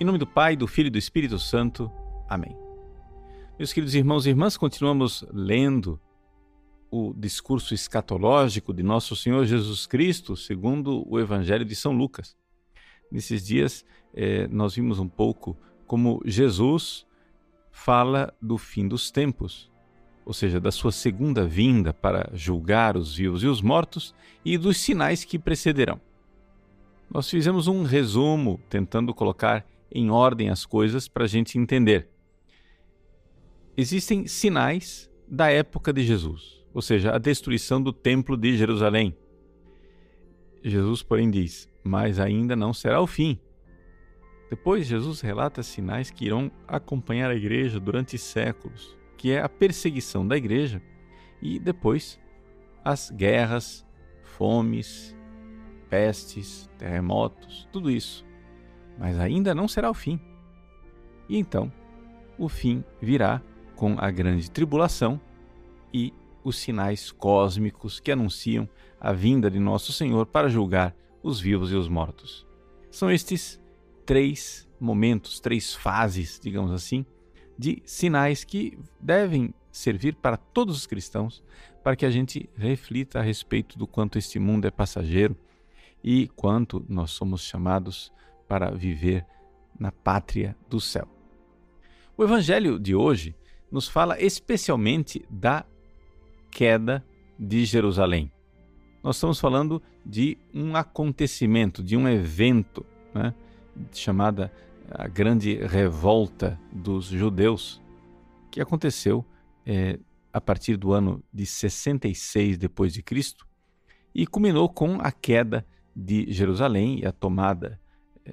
Em nome do Pai, do Filho e do Espírito Santo. Amém. Meus queridos irmãos e irmãs, continuamos lendo o discurso escatológico de nosso Senhor Jesus Cristo, segundo o Evangelho de São Lucas. Nesses dias, eh, nós vimos um pouco como Jesus fala do fim dos tempos, ou seja, da sua segunda vinda para julgar os vivos e os mortos e dos sinais que precederão. Nós fizemos um resumo tentando colocar em ordem as coisas para a gente entender. Existem sinais da época de Jesus, ou seja, a destruição do Templo de Jerusalém. Jesus, porém, diz: Mas ainda não será o fim. Depois, Jesus relata sinais que irão acompanhar a igreja durante séculos, que é a perseguição da igreja e depois as guerras, fomes, pestes, terremotos, tudo isso mas ainda não será o fim. E então, o fim virá com a grande tribulação e os sinais cósmicos que anunciam a vinda de nosso Senhor para julgar os vivos e os mortos. São estes três momentos, três fases, digamos assim, de sinais que devem servir para todos os cristãos, para que a gente reflita a respeito do quanto este mundo é passageiro e quanto nós somos chamados para viver na pátria do céu. O evangelho de hoje nos fala especialmente da queda de Jerusalém. Nós estamos falando de um acontecimento, de um evento, né, chamada a grande revolta dos judeus, que aconteceu é, a partir do ano de 66 depois de Cristo e culminou com a queda de Jerusalém e a tomada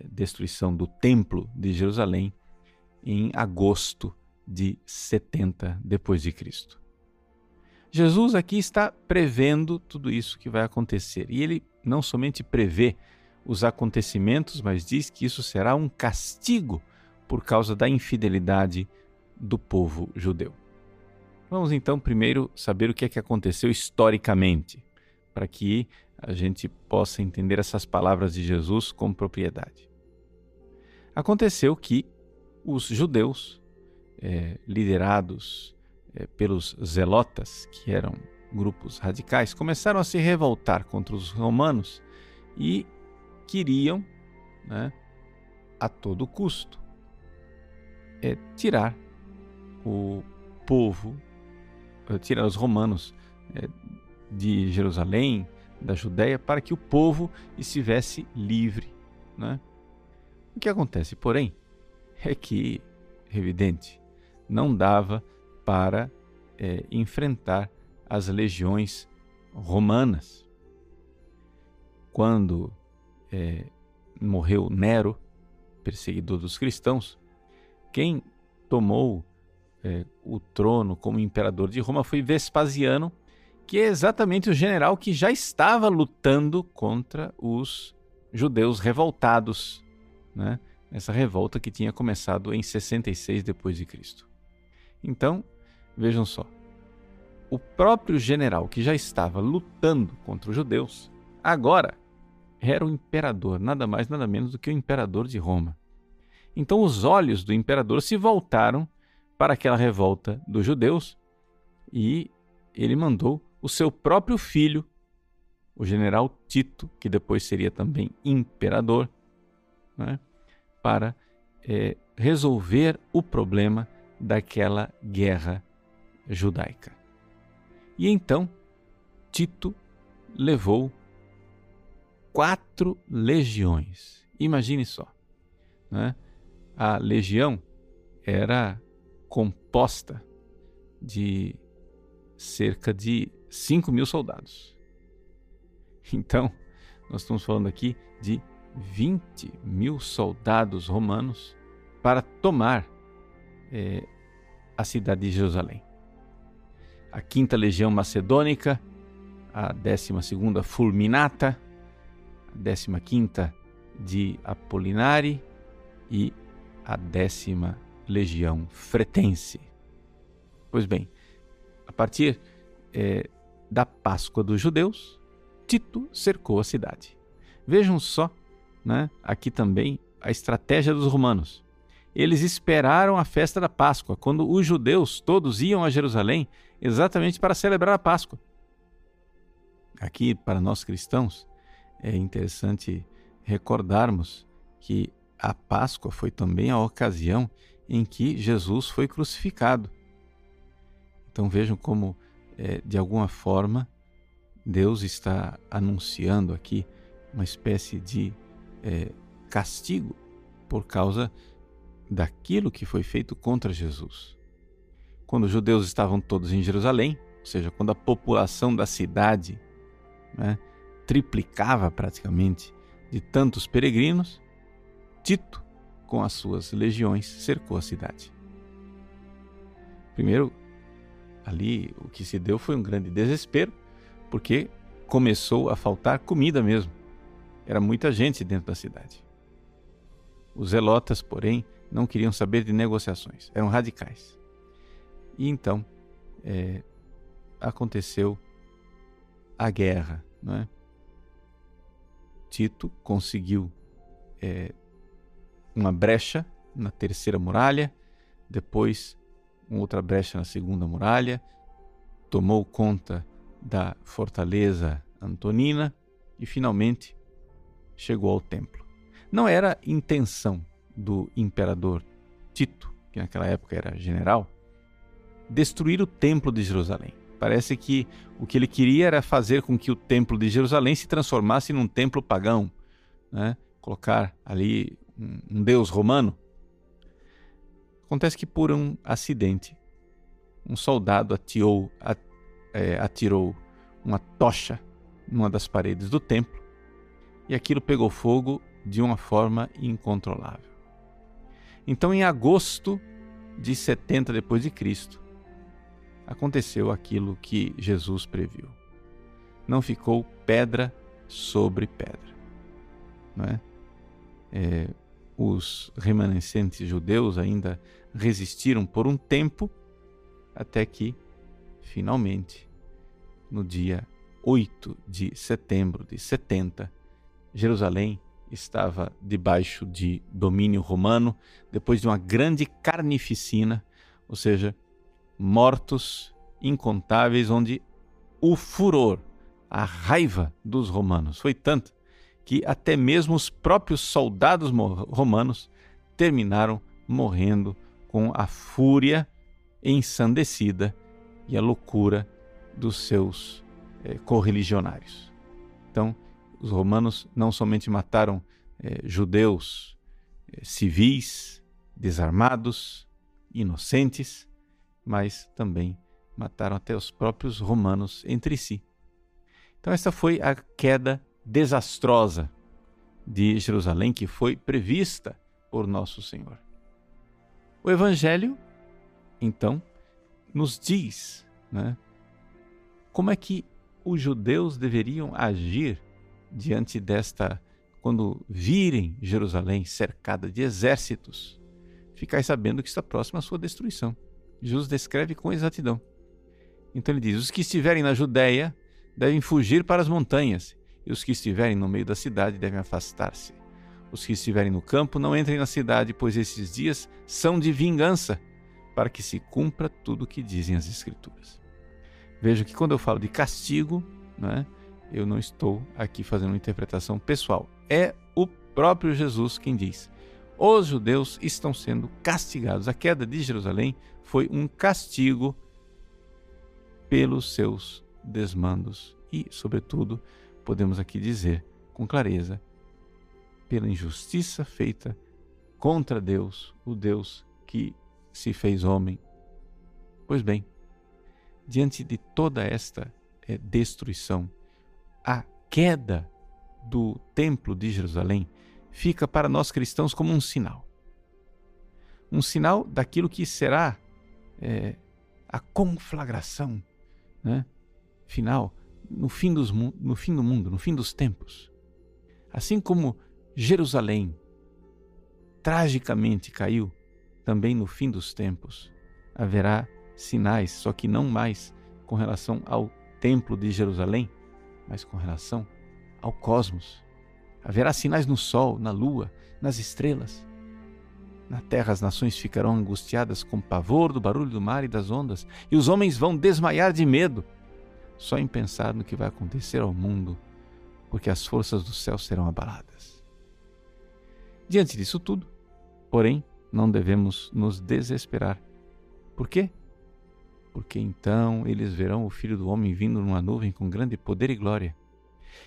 destruição do Templo de Jerusalém em agosto de 70 depois de Cristo. Jesus aqui está prevendo tudo isso que vai acontecer. E ele não somente prevê os acontecimentos, mas diz que isso será um castigo por causa da infidelidade do povo judeu. Vamos então primeiro saber o que é que aconteceu historicamente, para que a gente possa entender essas palavras de Jesus com propriedade. Aconteceu que os judeus, é, liderados é, pelos zelotas, que eram grupos radicais, começaram a se revoltar contra os romanos e queriam, né, a todo custo, é, tirar o povo, tirar os romanos de Jerusalém, da Judéia para que o povo estivesse livre. Né? O que acontece, porém, é que, evidente, não dava para é, enfrentar as legiões romanas. Quando é, morreu Nero, perseguidor dos cristãos, quem tomou é, o trono como imperador de Roma foi Vespasiano, que é exatamente o general que já estava lutando contra os judeus revoltados, né? Essa revolta que tinha começado em 66 depois de Cristo. Então, vejam só. O próprio general que já estava lutando contra os judeus, agora era o imperador, nada mais nada menos do que o imperador de Roma. Então os olhos do imperador se voltaram para aquela revolta dos judeus e ele mandou o seu próprio filho, o general Tito, que depois seria também imperador, né, para é, resolver o problema daquela guerra judaica. E então Tito levou quatro legiões. Imagine só. Né? A legião era composta de cerca de 5 mil soldados. Então, nós estamos falando aqui de 20 mil soldados romanos para tomar é, a cidade de Jerusalém. A quinta legião macedônica, a décima segunda fulminata, a décima quinta de Apolinari e a décima legião fretense. Pois bem, a partir é, da Páscoa dos judeus, Tito cercou a cidade. Vejam só, né, aqui também a estratégia dos romanos. Eles esperaram a festa da Páscoa, quando os judeus todos iam a Jerusalém exatamente para celebrar a Páscoa. Aqui, para nós cristãos, é interessante recordarmos que a Páscoa foi também a ocasião em que Jesus foi crucificado. Então vejam como, é, de alguma forma, Deus está anunciando aqui uma espécie de é, castigo por causa daquilo que foi feito contra Jesus. Quando os judeus estavam todos em Jerusalém, ou seja, quando a população da cidade né, triplicava praticamente de tantos peregrinos, Tito, com as suas legiões, cercou a cidade. Primeiro, ali o que se deu foi um grande desespero, porque começou a faltar comida mesmo. Era muita gente dentro da cidade. Os zelotas, porém, não queriam saber de negociações, eram radicais. E então é, aconteceu a guerra. Não é? Tito conseguiu é, uma brecha na terceira muralha, depois outra brecha na segunda muralha, tomou conta da fortaleza Antonina e finalmente chegou ao templo. Não era intenção do imperador Tito, que naquela época era general, destruir o templo de Jerusalém. Parece que o que ele queria era fazer com que o templo de Jerusalém se transformasse num templo pagão, né? colocar ali um deus romano. Acontece que por um acidente, um soldado atirou, é, atirou uma tocha numa das paredes do templo e aquilo pegou fogo de uma forma incontrolável. Então, em agosto de 70 depois de Cristo, aconteceu aquilo que Jesus previu. Não ficou pedra sobre pedra, não é? é os remanescentes judeus ainda resistiram por um tempo, até que, finalmente, no dia 8 de setembro de 70, Jerusalém estava debaixo de domínio romano, depois de uma grande carnificina, ou seja, mortos incontáveis, onde o furor, a raiva dos romanos foi tanta que até mesmo os próprios soldados romanos terminaram morrendo com a fúria ensandecida e a loucura dos seus é, correligionários. Então, os romanos não somente mataram é, judeus é, civis, desarmados, inocentes, mas também mataram até os próprios romanos entre si. Então, essa foi a queda desastrosa de Jerusalém que foi prevista por nosso Senhor. O Evangelho, então, nos diz né, como é que os judeus deveriam agir diante desta, quando virem Jerusalém cercada de exércitos, ficai sabendo que está próxima à sua destruição. Jesus descreve com exatidão. Então ele diz: os que estiverem na Judéia devem fugir para as montanhas e os que estiverem no meio da cidade devem afastar-se. Os que estiverem no campo não entrem na cidade, pois esses dias são de vingança, para que se cumpra tudo o que dizem as Escrituras. Veja que quando eu falo de castigo, né, eu não estou aqui fazendo uma interpretação pessoal. É o próprio Jesus quem diz: os judeus estão sendo castigados. A queda de Jerusalém foi um castigo pelos seus desmandos e, sobretudo, podemos aqui dizer com clareza, pela injustiça feita contra Deus, o Deus que se fez homem. Pois bem, diante de toda esta é, destruição, a queda do Templo de Jerusalém fica para nós cristãos como um sinal. Um sinal daquilo que será é, a conflagração né, final no fim, dos, no fim do mundo, no fim dos tempos. Assim como Jerusalém tragicamente caiu, também no fim dos tempos haverá sinais, só que não mais com relação ao templo de Jerusalém, mas com relação ao cosmos. Haverá sinais no sol, na lua, nas estrelas. Na terra as nações ficarão angustiadas com pavor do barulho do mar e das ondas, e os homens vão desmaiar de medo, só em pensar no que vai acontecer ao mundo, porque as forças do céu serão abaladas. Diante disso tudo, porém, não devemos nos desesperar. Por quê? Porque então eles verão o Filho do Homem vindo numa nuvem com grande poder e glória.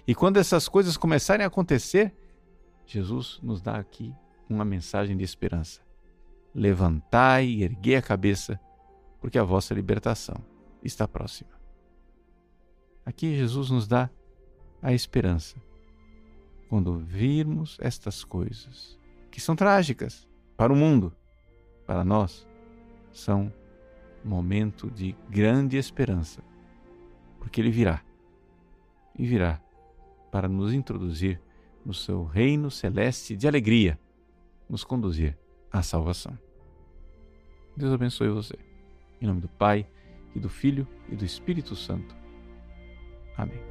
E quando essas coisas começarem a acontecer, Jesus nos dá aqui uma mensagem de esperança. Levantai e erguei a cabeça, porque a vossa libertação está próxima. Aqui Jesus nos dá a esperança. Quando virmos estas coisas, que são trágicas para o mundo, para nós, são momento de grande esperança, porque Ele virá e virá para nos introduzir no seu reino celeste de alegria, nos conduzir à salvação. Deus abençoe você. Em nome do Pai, e do Filho e do Espírito Santo. Amém.